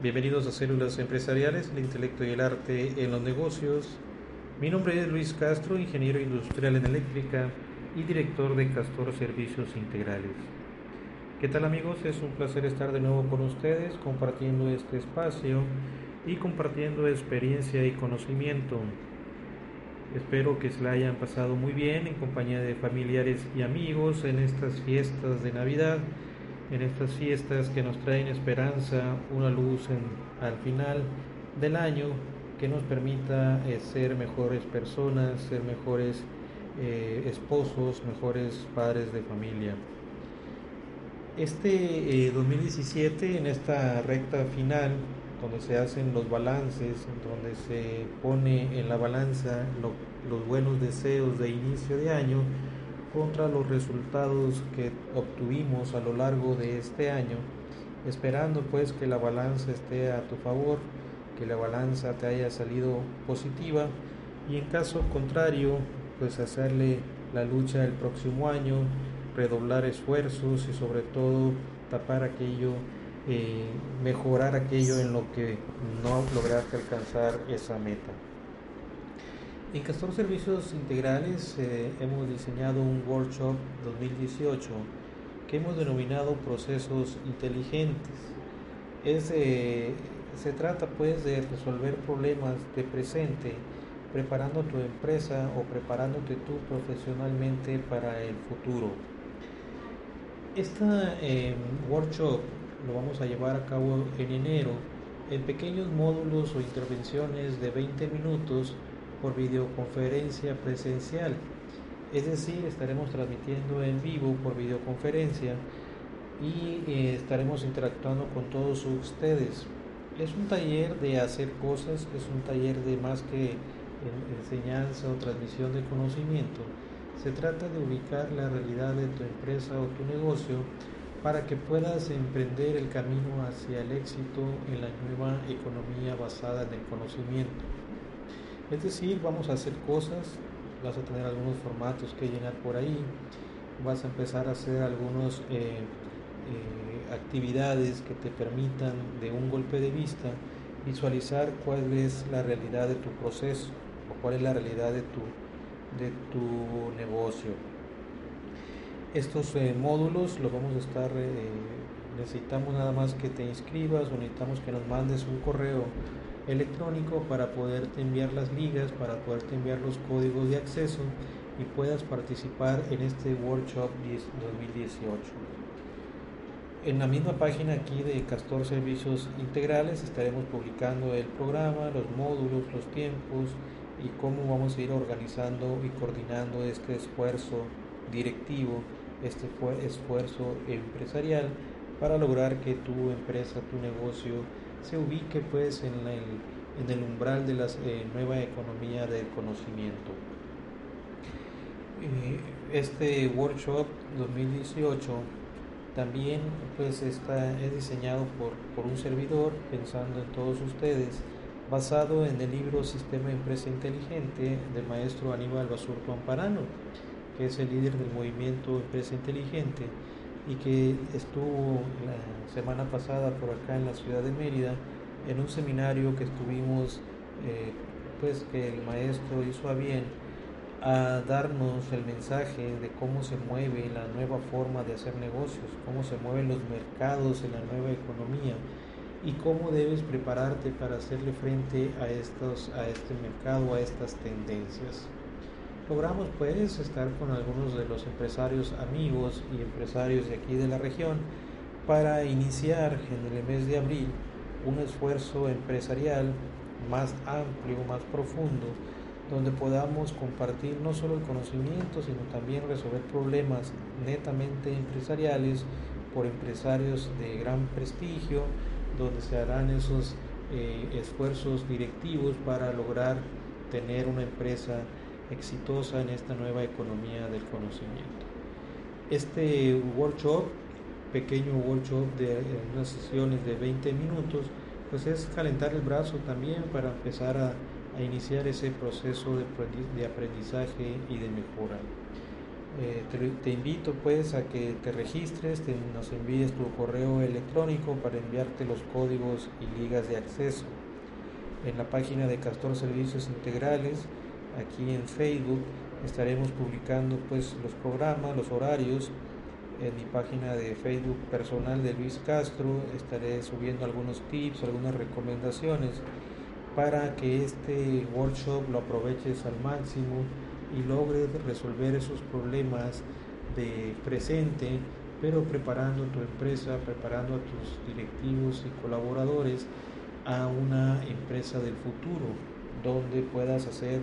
Bienvenidos a Células Empresariales, el intelecto y el arte en los negocios. Mi nombre es Luis Castro, ingeniero industrial en eléctrica y director de Castor Servicios Integrales. ¿Qué tal amigos? Es un placer estar de nuevo con ustedes compartiendo este espacio y compartiendo experiencia y conocimiento. Espero que se la hayan pasado muy bien en compañía de familiares y amigos en estas fiestas de Navidad en estas fiestas que nos traen esperanza, una luz al final del año que nos permita eh, ser mejores personas, ser mejores eh, esposos, mejores padres de familia. Este 2017, eh, en esta recta final, donde se hacen los balances, donde se pone en la balanza los buenos deseos de inicio de año, contra los resultados que obtuvimos a lo largo de este año, esperando pues que la balanza esté a tu favor, que la balanza te haya salido positiva y en caso contrario, pues hacerle la lucha el próximo año, redoblar esfuerzos y sobre todo tapar aquello, eh, mejorar aquello en lo que no lograste alcanzar esa meta. En Castor Servicios Integrales eh, hemos diseñado un workshop 2018 que hemos denominado procesos inteligentes. se trata pues de resolver problemas de presente preparando tu empresa o preparándote tú profesionalmente para el futuro. Este workshop lo vamos a llevar a cabo en enero en pequeños módulos o intervenciones de 20 minutos por videoconferencia presencial. Es decir, estaremos transmitiendo en vivo por videoconferencia y eh, estaremos interactuando con todos ustedes. Es un taller de hacer cosas, es un taller de más que enseñanza o transmisión de conocimiento. Se trata de ubicar la realidad de tu empresa o tu negocio para que puedas emprender el camino hacia el éxito en la nueva economía basada en el conocimiento. Es decir, vamos a hacer cosas, vas a tener algunos formatos que llenar por ahí, vas a empezar a hacer algunas eh, eh, actividades que te permitan de un golpe de vista visualizar cuál es la realidad de tu proceso o cuál es la realidad de tu, de tu negocio. Estos eh, módulos los vamos a estar, necesitamos nada más que te inscribas o necesitamos que nos mandes un correo electrónico para poderte enviar las ligas, para poderte enviar los códigos de acceso y puedas participar en este workshop 2018. En la misma página aquí de Castor Servicios Integrales estaremos publicando el programa, los módulos, los tiempos y cómo vamos a ir organizando y coordinando este esfuerzo directivo, este esfuerzo empresarial para lograr que tu empresa, tu negocio se ubique pues en, en el umbral de la eh, nueva economía del conocimiento. Eh, este workshop 2018 también pues está, es diseñado por, por un servidor pensando en todos ustedes basado en el libro Sistema Empresa Inteligente del maestro Aníbal Basurto Amparano, que es el líder del movimiento Empresa Inteligente y que estuvo semana pasada por acá en la ciudad de Mérida en un seminario que estuvimos, eh, pues que el maestro hizo a bien a darnos el mensaje de cómo se mueve la nueva forma de hacer negocios, cómo se mueven los mercados en la nueva economía y cómo debes prepararte para hacerle frente a, estos, a este mercado, a estas tendencias. Logramos pues estar con algunos de los empresarios amigos y empresarios de aquí de la región para iniciar en el mes de abril un esfuerzo empresarial más amplio, más profundo, donde podamos compartir no solo el conocimiento, sino también resolver problemas netamente empresariales por empresarios de gran prestigio, donde se harán esos eh, esfuerzos directivos para lograr tener una empresa exitosa en esta nueva economía del conocimiento. Este workshop, pequeño workshop de unas sesiones de 20 minutos, pues es calentar el brazo también para empezar a, iniciar ese proceso de aprendizaje y de mejora. Eh, te, invito pues a que te registres, te, nos envíes tu correo electrónico para enviarte los códigos y ligas de acceso. En la página de Castor Servicios Integrales, aquí en Facebook, estaremos publicando pues los programas, los horarios. En mi página de Facebook personal de Luis Castro estaré subiendo algunos tips, algunas recomendaciones para que este workshop lo aproveches al máximo y logres resolver esos problemas de presente, pero preparando tu empresa, preparando a tus directivos y colaboradores a una empresa del futuro, donde puedas hacer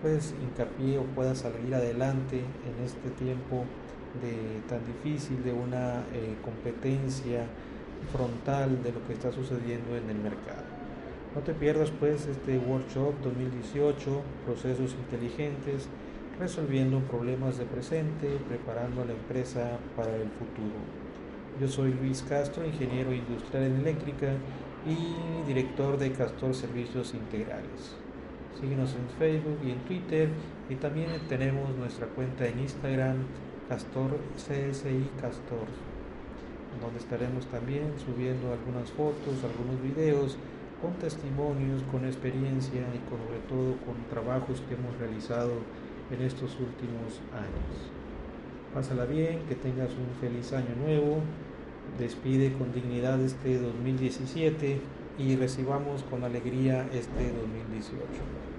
pues hincapié o puedas salir adelante en este tiempo de tan difícil de una eh, competencia frontal de lo que está sucediendo en el mercado. No te pierdas pues este workshop 2018, procesos inteligentes, resolviendo problemas de presente, preparando a la empresa para el futuro. Yo soy Luis Castro, ingeniero industrial en eléctrica y director de Castor Servicios Integrales. Síguenos en Facebook y en Twitter y también tenemos nuestra cuenta en Instagram Castor CSI Castor, donde estaremos también subiendo algunas fotos, algunos videos con testimonios, con experiencia y sobre todo con trabajos que hemos realizado en estos últimos años. Pásala bien, que tengas un feliz año nuevo, despide con dignidad este 2017 y recibamos con alegría este 2018.